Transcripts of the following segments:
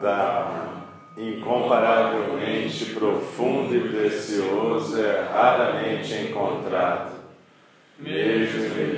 Dharma, incomparavelmente profundo e precioso, é raramente encontrado, mesmo em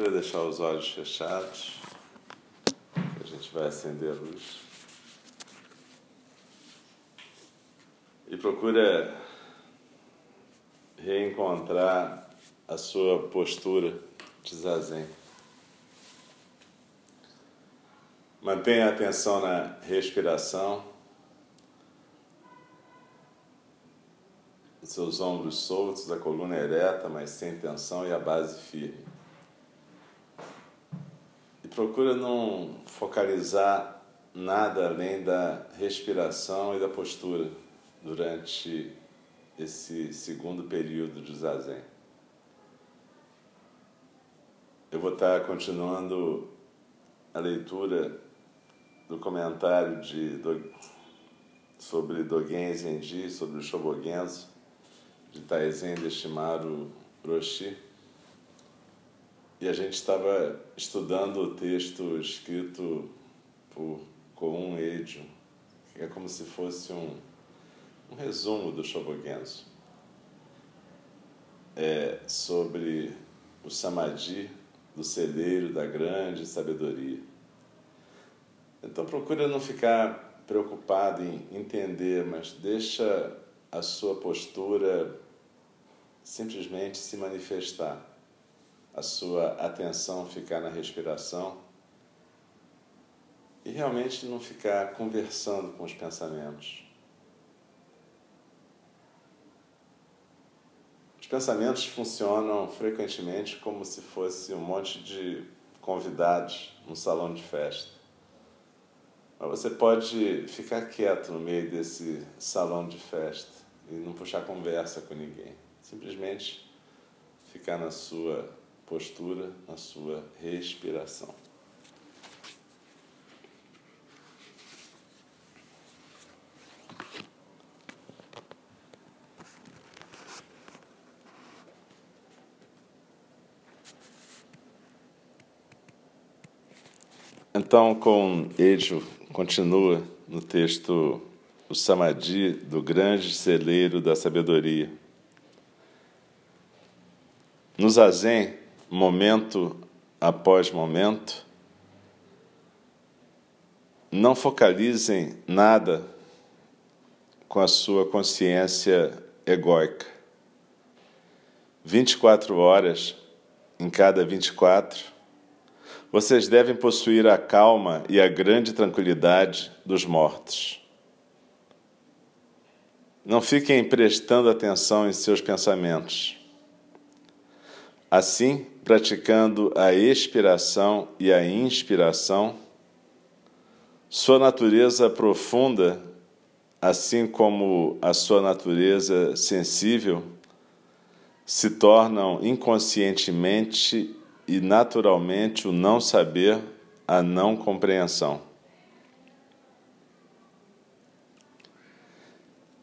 procura deixar os olhos fechados, a gente vai acender a luz. E procura reencontrar a sua postura de zazen. Mantenha a atenção na respiração, seus ombros soltos, a coluna ereta, mas sem tensão e a base firme procura não focalizar nada além da respiração e da postura durante esse segundo período de zazen. Eu vou estar continuando a leitura do comentário de do, sobre Dogen Zenji, sobre o Shobogenzo, de Taizen Deshimaru Roshi e a gente estava estudando o texto escrito por Koun Eijo, que é como se fosse um, um resumo do Shobogenzo, é, sobre o Samadhi do celeiro da grande sabedoria. Então procura não ficar preocupado em entender, mas deixa a sua postura simplesmente se manifestar a sua atenção ficar na respiração e realmente não ficar conversando com os pensamentos. Os pensamentos funcionam frequentemente como se fosse um monte de convidados num salão de festa. Mas você pode ficar quieto no meio desse salão de festa e não puxar conversa com ninguém. Simplesmente ficar na sua postura, na sua respiração. Então, com Ejo, continua no texto o Samadhi do grande celeiro da sabedoria. No Zazen, momento após momento. Não focalizem nada com a sua consciência egóica. 24 horas em cada 24, vocês devem possuir a calma e a grande tranquilidade dos mortos. Não fiquem prestando atenção em seus pensamentos. Assim, praticando a expiração e a inspiração, sua natureza profunda, assim como a sua natureza sensível, se tornam inconscientemente e naturalmente o não saber a não compreensão.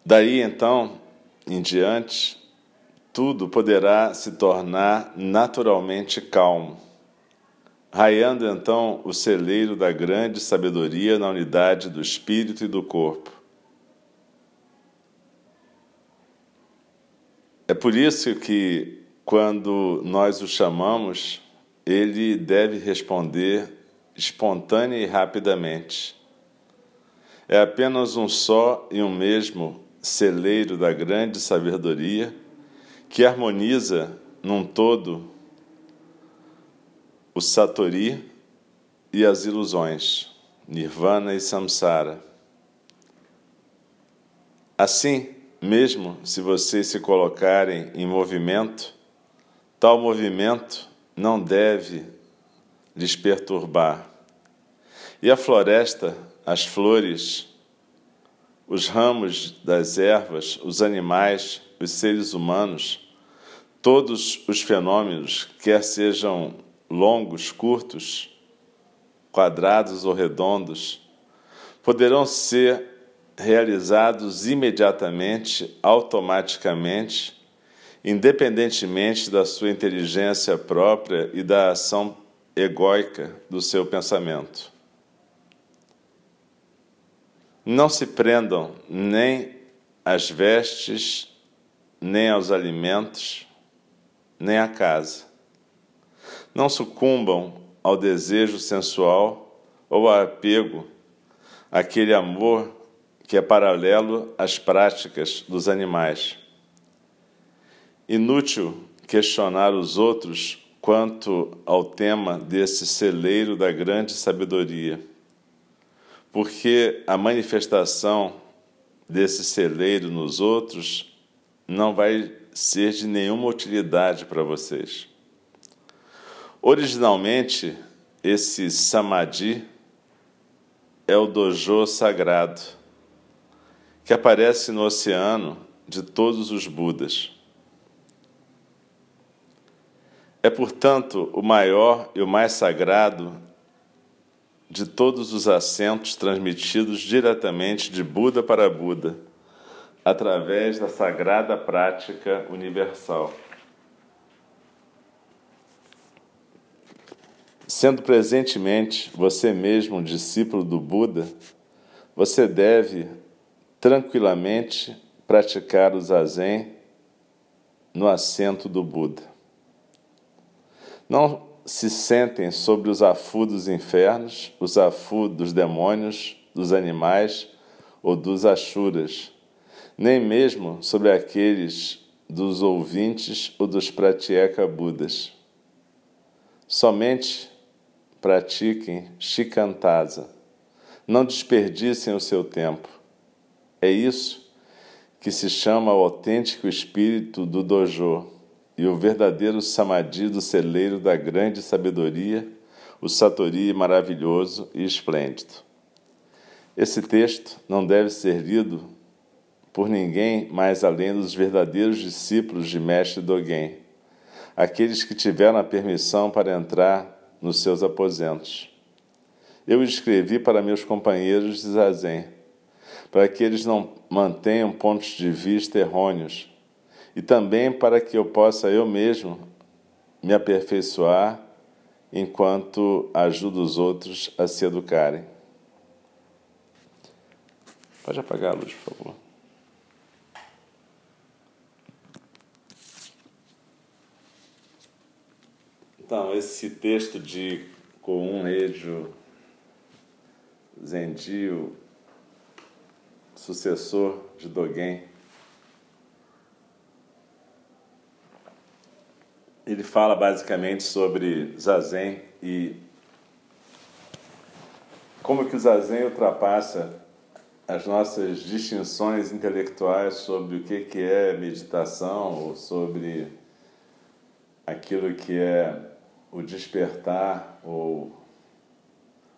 Daí então em diante, tudo poderá se tornar naturalmente calmo, raiando então o celeiro da grande sabedoria na unidade do espírito e do corpo. É por isso que, quando nós o chamamos, ele deve responder espontânea e rapidamente. É apenas um só e um mesmo celeiro da grande sabedoria que harmoniza num todo o Satori e as ilusões, Nirvana e Samsara. Assim, mesmo se vocês se colocarem em movimento, tal movimento não deve lhes perturbar. E a floresta, as flores, os ramos das ervas, os animais, os seres humanos, todos os fenômenos, quer sejam longos, curtos, quadrados ou redondos, poderão ser realizados imediatamente, automaticamente, independentemente da sua inteligência própria e da ação egóica do seu pensamento. Não se prendam nem às vestes, nem aos alimentos, nem à casa. Não sucumbam ao desejo sensual ou ao apego, aquele amor que é paralelo às práticas dos animais. Inútil questionar os outros quanto ao tema desse celeiro da grande sabedoria porque a manifestação desse celeiro nos outros não vai ser de nenhuma utilidade para vocês. Originalmente, esse samadhi é o dojo sagrado que aparece no oceano de todos os Budas. É, portanto, o maior e o mais sagrado de todos os assentos transmitidos diretamente de Buda para Buda, através da sagrada prática universal. Sendo presentemente você mesmo um discípulo do Buda, você deve tranquilamente praticar o zazen no assento do Buda. Não se sentem sobre os afu dos infernos, os afu dos demônios, dos animais ou dos achuras, nem mesmo sobre aqueles dos ouvintes ou dos pratyeka budas. Somente pratiquem shikantasa. Não desperdicem o seu tempo. É isso que se chama o autêntico espírito do dojo e o verdadeiro samadhi do celeiro da grande sabedoria, o satori maravilhoso e esplêndido. Esse texto não deve ser lido por ninguém mais além dos verdadeiros discípulos de Mestre Dogen, aqueles que tiveram a permissão para entrar nos seus aposentos. Eu escrevi para meus companheiros de Zazen, para que eles não mantenham pontos de vista errôneos e também para que eu possa eu mesmo me aperfeiçoar enquanto ajudo os outros a se educarem. Pode apagar a luz, por favor. Então, esse texto de Koun Ejo Zendio, sucessor de Dogen, ele fala basicamente sobre Zazen e como que o Zazen ultrapassa as nossas distinções intelectuais sobre o que, que é meditação ou sobre aquilo que é o despertar ou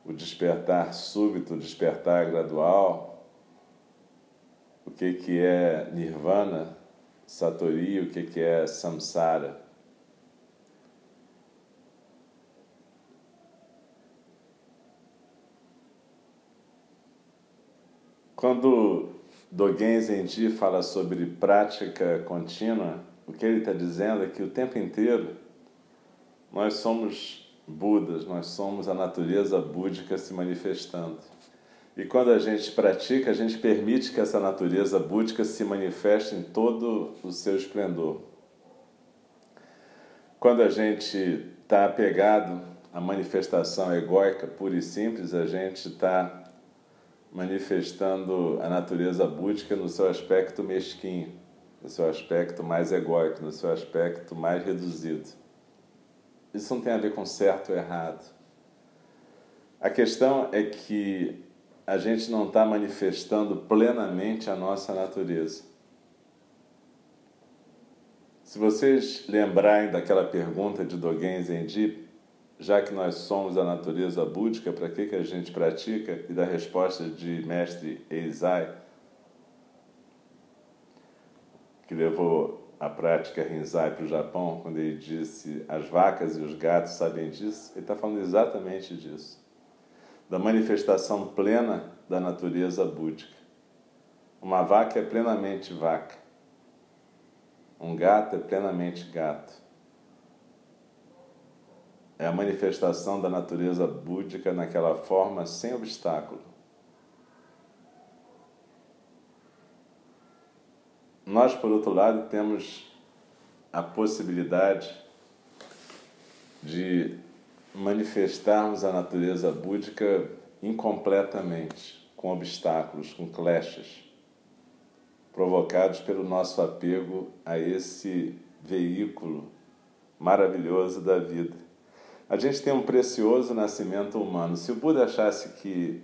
o despertar súbito, o despertar gradual, o que, que é nirvana, satori, o que, que é samsara. Quando Dogen Zenji fala sobre prática contínua, o que ele está dizendo é que o tempo inteiro nós somos Budas, nós somos a natureza búdica se manifestando. E quando a gente pratica, a gente permite que essa natureza búdica se manifeste em todo o seu esplendor. Quando a gente está apegado à manifestação egóica pura e simples, a gente está manifestando a natureza búdica no seu aspecto mesquinho, no seu aspecto mais egóico, no seu aspecto mais reduzido. Isso não tem a ver com certo ou errado. A questão é que a gente não está manifestando plenamente a nossa natureza. Se vocês lembrarem daquela pergunta de Dogen Zenji, já que nós somos a natureza búdica, para que, que a gente pratica? E da resposta de mestre Eizai, que levou a prática Rinzai para o Japão, quando ele disse as vacas e os gatos sabem disso, ele está falando exatamente disso da manifestação plena da natureza búdica. Uma vaca é plenamente vaca. Um gato é plenamente gato. É a manifestação da natureza búdica naquela forma sem obstáculo. Nós, por outro lado, temos a possibilidade de manifestarmos a natureza búdica incompletamente, com obstáculos, com clashes, provocados pelo nosso apego a esse veículo maravilhoso da vida. A gente tem um precioso nascimento humano. Se o Buda achasse que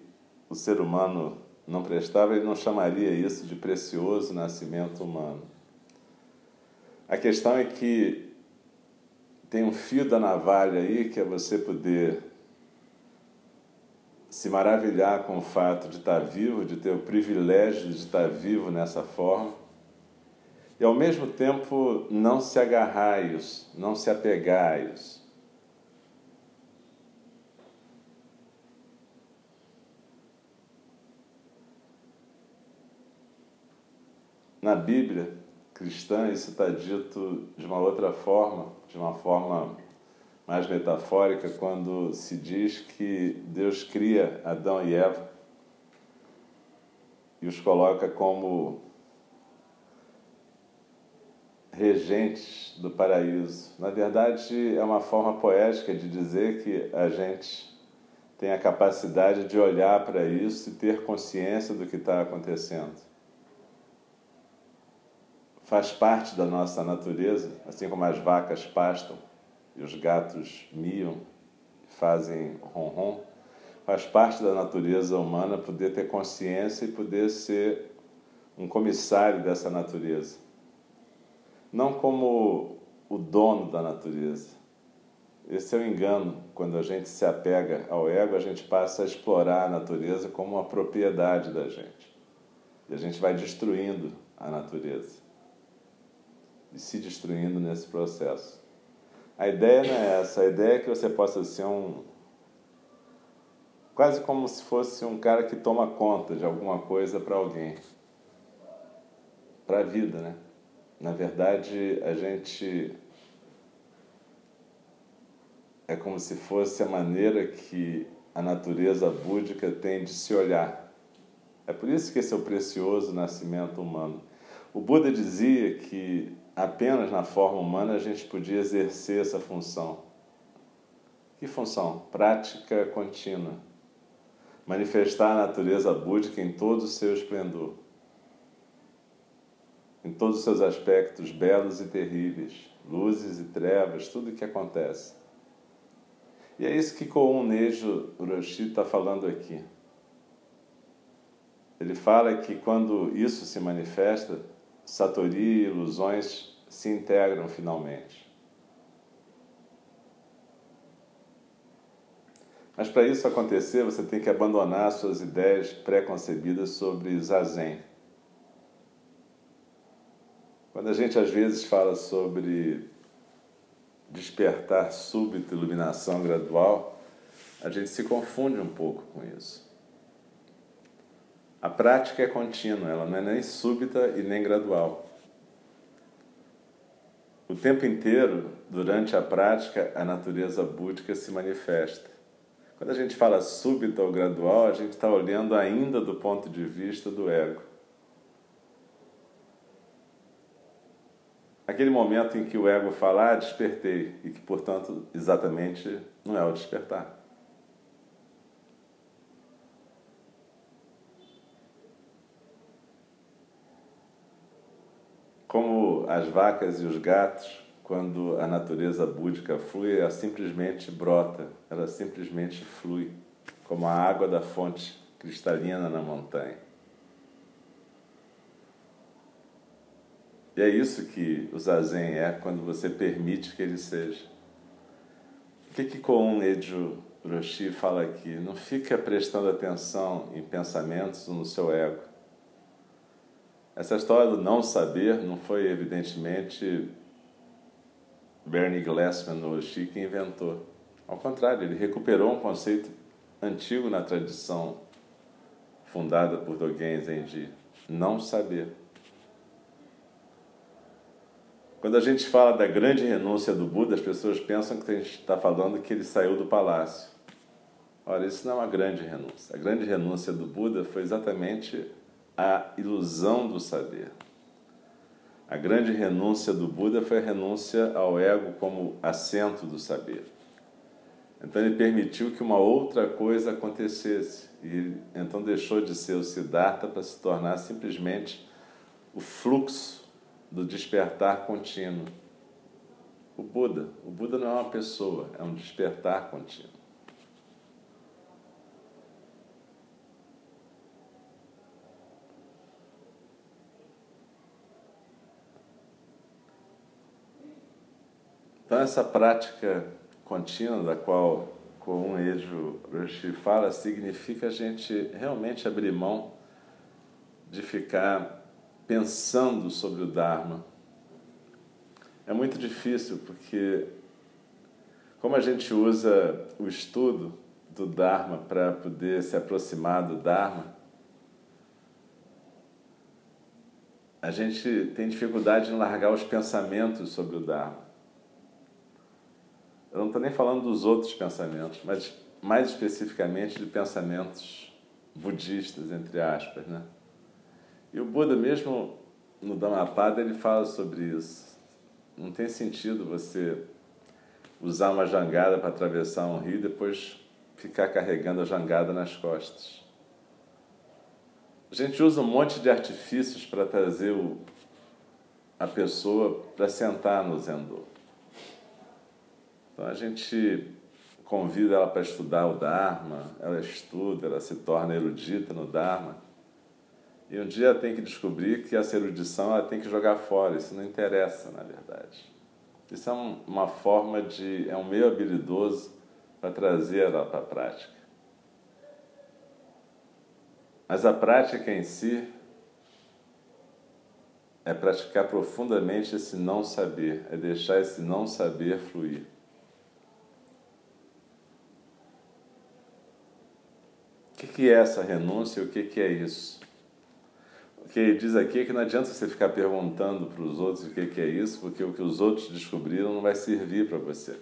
o ser humano não prestava, ele não chamaria isso de precioso nascimento humano. A questão é que tem um fio da navalha aí que é você poder se maravilhar com o fato de estar vivo, de ter o privilégio de estar vivo nessa forma, e ao mesmo tempo não se agarrar a isso, não se apegar a isso. Na Bíblia cristã, isso está dito de uma outra forma, de uma forma mais metafórica, quando se diz que Deus cria Adão e Eva e os coloca como regentes do paraíso. Na verdade, é uma forma poética de dizer que a gente tem a capacidade de olhar para isso e ter consciência do que está acontecendo. Faz parte da nossa natureza, assim como as vacas pastam e os gatos miam, fazem ronron, faz parte da natureza humana poder ter consciência e poder ser um comissário dessa natureza. Não como o dono da natureza. Esse é o engano. Quando a gente se apega ao ego, a gente passa a explorar a natureza como uma propriedade da gente. E a gente vai destruindo a natureza. Se destruindo nesse processo. A ideia não é essa, a ideia é que você possa ser um. quase como se fosse um cara que toma conta de alguma coisa para alguém. Para a vida, né? Na verdade, a gente. É como se fosse a maneira que a natureza búdica tem de se olhar. É por isso que esse é o precioso nascimento humano. O Buda dizia que apenas na forma humana a gente podia exercer essa função. Que função? Prática contínua. Manifestar a natureza búdica em todo o seu esplendor, em todos os seus aspectos belos e terríveis, luzes e trevas, tudo o que acontece. E é isso que Koun Nejo Uroshi está falando aqui. Ele fala que quando isso se manifesta, Satori e ilusões se integram finalmente. Mas para isso acontecer, você tem que abandonar suas ideias pré-concebidas sobre zazen. Quando a gente às vezes fala sobre despertar súbito, iluminação gradual, a gente se confunde um pouco com isso. A prática é contínua, ela não é nem súbita e nem gradual. O tempo inteiro, durante a prática, a natureza búdica se manifesta. Quando a gente fala súbita ou gradual, a gente está olhando ainda do ponto de vista do ego. Aquele momento em que o ego fala, ah, despertei, e que, portanto, exatamente não é o despertar. Como as vacas e os gatos, quando a natureza búdica flui, ela simplesmente brota, ela simplesmente flui, como a água da fonte cristalina na montanha. E é isso que o zazen é quando você permite que ele seja. O que que Koun Eju Roshi fala aqui? Não fica prestando atenção em pensamentos ou no seu ego. Essa história do não saber não foi, evidentemente, Bernie Glassman no Roshi que inventou. Ao contrário, ele recuperou um conceito antigo na tradição fundada por Dogen Zenji, não saber. Quando a gente fala da grande renúncia do Buda, as pessoas pensam que a gente está falando que ele saiu do palácio. Olha, isso não é uma grande renúncia. A grande renúncia do Buda foi exatamente a ilusão do saber. A grande renúncia do Buda foi a renúncia ao ego como assento do saber. Então ele permitiu que uma outra coisa acontecesse. E então deixou de ser o Siddhartha para se tornar simplesmente o fluxo do despertar contínuo. O Buda, o Buda não é uma pessoa, é um despertar contínuo. Então essa prática contínua da qual com Ejo Roshi fala significa a gente realmente abrir mão de ficar pensando sobre o Dharma. É muito difícil porque, como a gente usa o estudo do Dharma para poder se aproximar do Dharma, a gente tem dificuldade em largar os pensamentos sobre o Dharma. Eu não estou nem falando dos outros pensamentos, mas mais especificamente de pensamentos budistas, entre aspas, né? E o Buda mesmo no Dhammapada ele fala sobre isso. Não tem sentido você usar uma jangada para atravessar um rio e depois ficar carregando a jangada nas costas. A gente usa um monte de artifícios para trazer o, a pessoa para sentar no Zendô. Então a gente convida ela para estudar o Dharma, ela estuda, ela se torna erudita no Dharma. E um dia tem que descobrir que essa erudição ela tem que jogar fora, isso não interessa, na verdade. Isso é um, uma forma de. é um meio habilidoso para trazer ela para a prática. Mas a prática em si é praticar profundamente esse não saber, é deixar esse não saber fluir. O que é essa renúncia e o que é isso? que diz aqui que não adianta você ficar perguntando para os outros o que, que é isso, porque o que os outros descobriram não vai servir para você.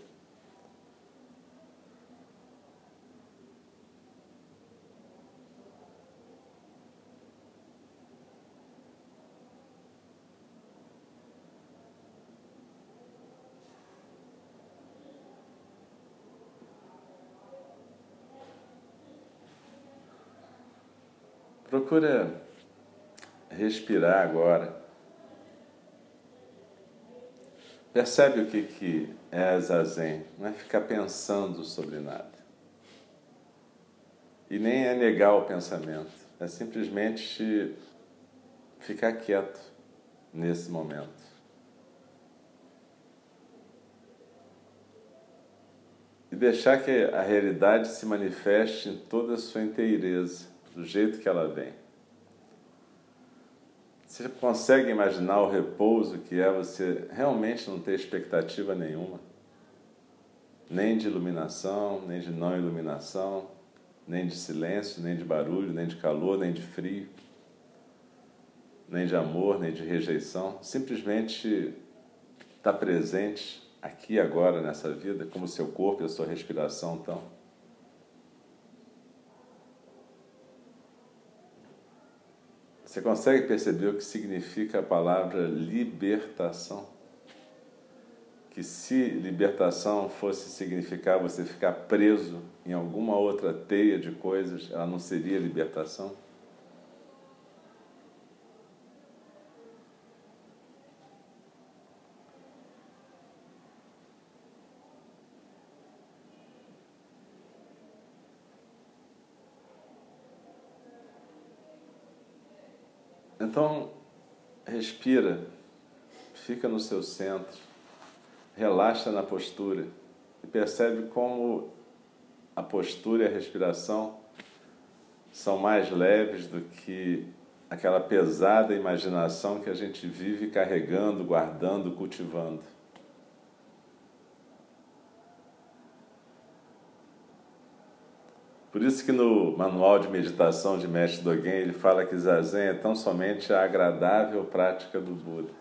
Procura respirar agora. Percebe o que, que é zazen? Não é ficar pensando sobre nada. E nem é negar o pensamento, é simplesmente ficar quieto nesse momento. E deixar que a realidade se manifeste em toda a sua inteireza, do jeito que ela vem. Você consegue imaginar o repouso que é você realmente não ter expectativa nenhuma? Nem de iluminação, nem de não iluminação. nem de silêncio, nem de barulho, nem de calor, nem de frio, nem de amor, nem de rejeição. Simplesmente está presente aqui agora nessa vida, como seu corpo e a sua respiração estão. Você consegue perceber o que significa a palavra libertação? Que se libertação fosse significar você ficar preso em alguma outra teia de coisas, ela não seria libertação? Então, respira, fica no seu centro, relaxa na postura e percebe como a postura e a respiração são mais leves do que aquela pesada imaginação que a gente vive carregando, guardando, cultivando. Por isso que no manual de meditação de Mestre Dogen ele fala que Zazen é tão somente a agradável prática do Buda.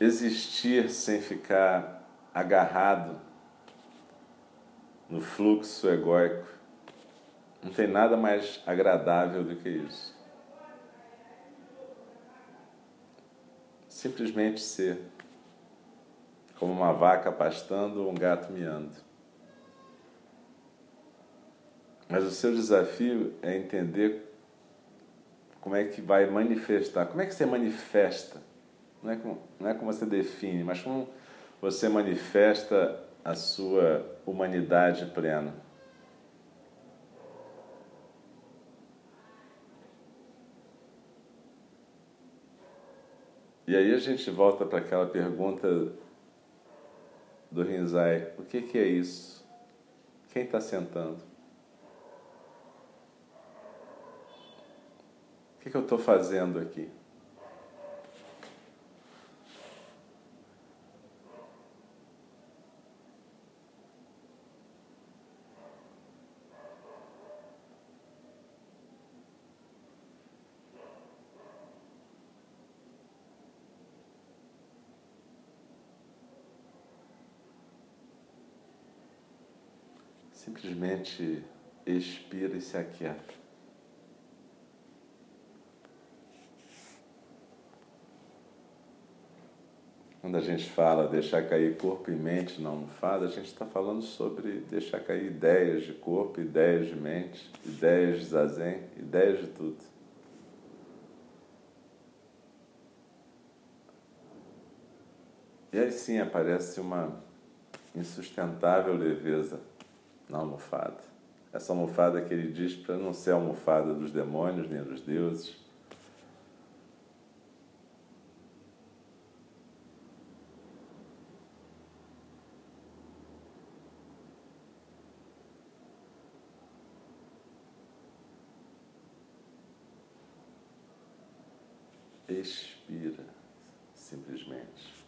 Existir sem ficar agarrado no fluxo egóico não tem nada mais agradável do que isso. Simplesmente ser como uma vaca pastando ou um gato miando. Mas o seu desafio é entender como é que vai manifestar. Como é que você manifesta? Não é como, não é como você define, mas como você manifesta a sua humanidade plena. E aí a gente volta para aquela pergunta do Rinzai: o que, que é isso? Quem está sentando? Que, que eu estou fazendo aqui? Simplesmente expira e se aquieta. Quando a gente fala deixar cair corpo e mente na almofada, a gente está falando sobre deixar cair ideias de corpo, ideias de mente, ideias de zazen, ideias de tudo. E aí sim aparece uma insustentável leveza na almofada. Essa almofada que ele diz para não ser a almofada dos demônios nem dos deuses, expira simplesmente.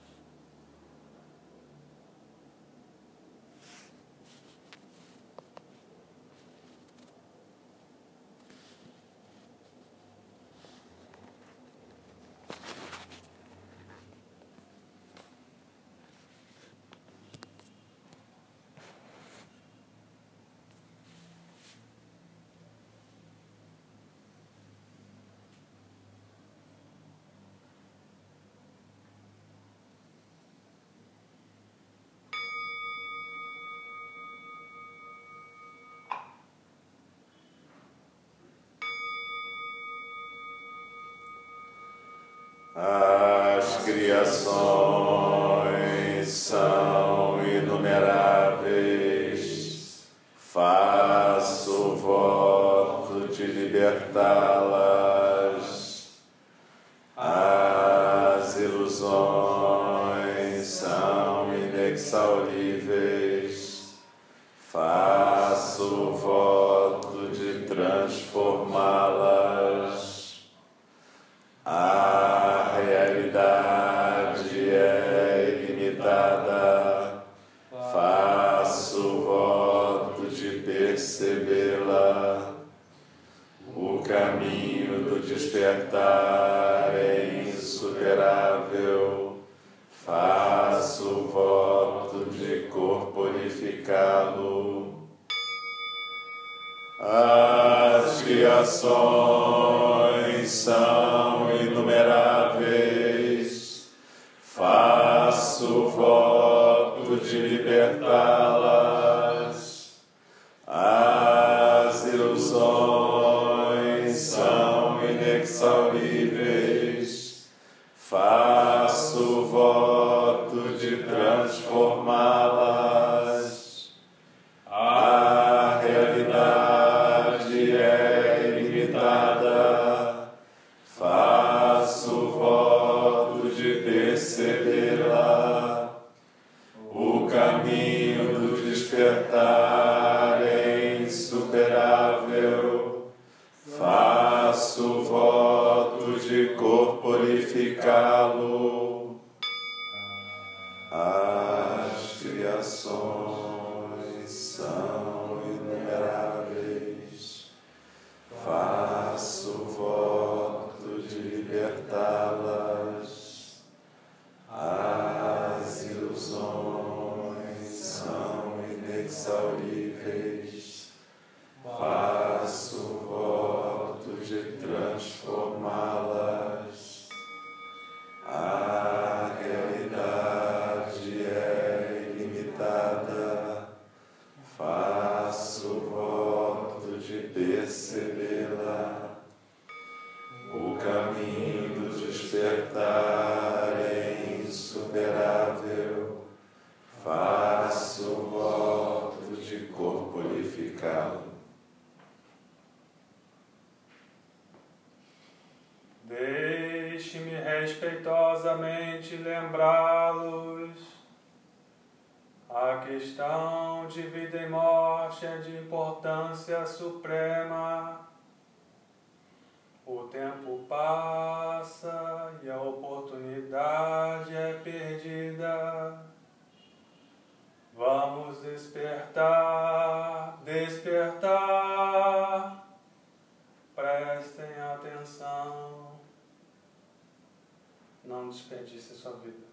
As criações são inumeráveis, faço voto de libertá-las. Faço voto de corporificá-lo. As criações são lembrá-los. A questão de vida e morte é de importância suprema. O tempo passa e a oportunidade é perdida. Vamos despertar, despertar. Prestem atenção. Não desperdice sua vida.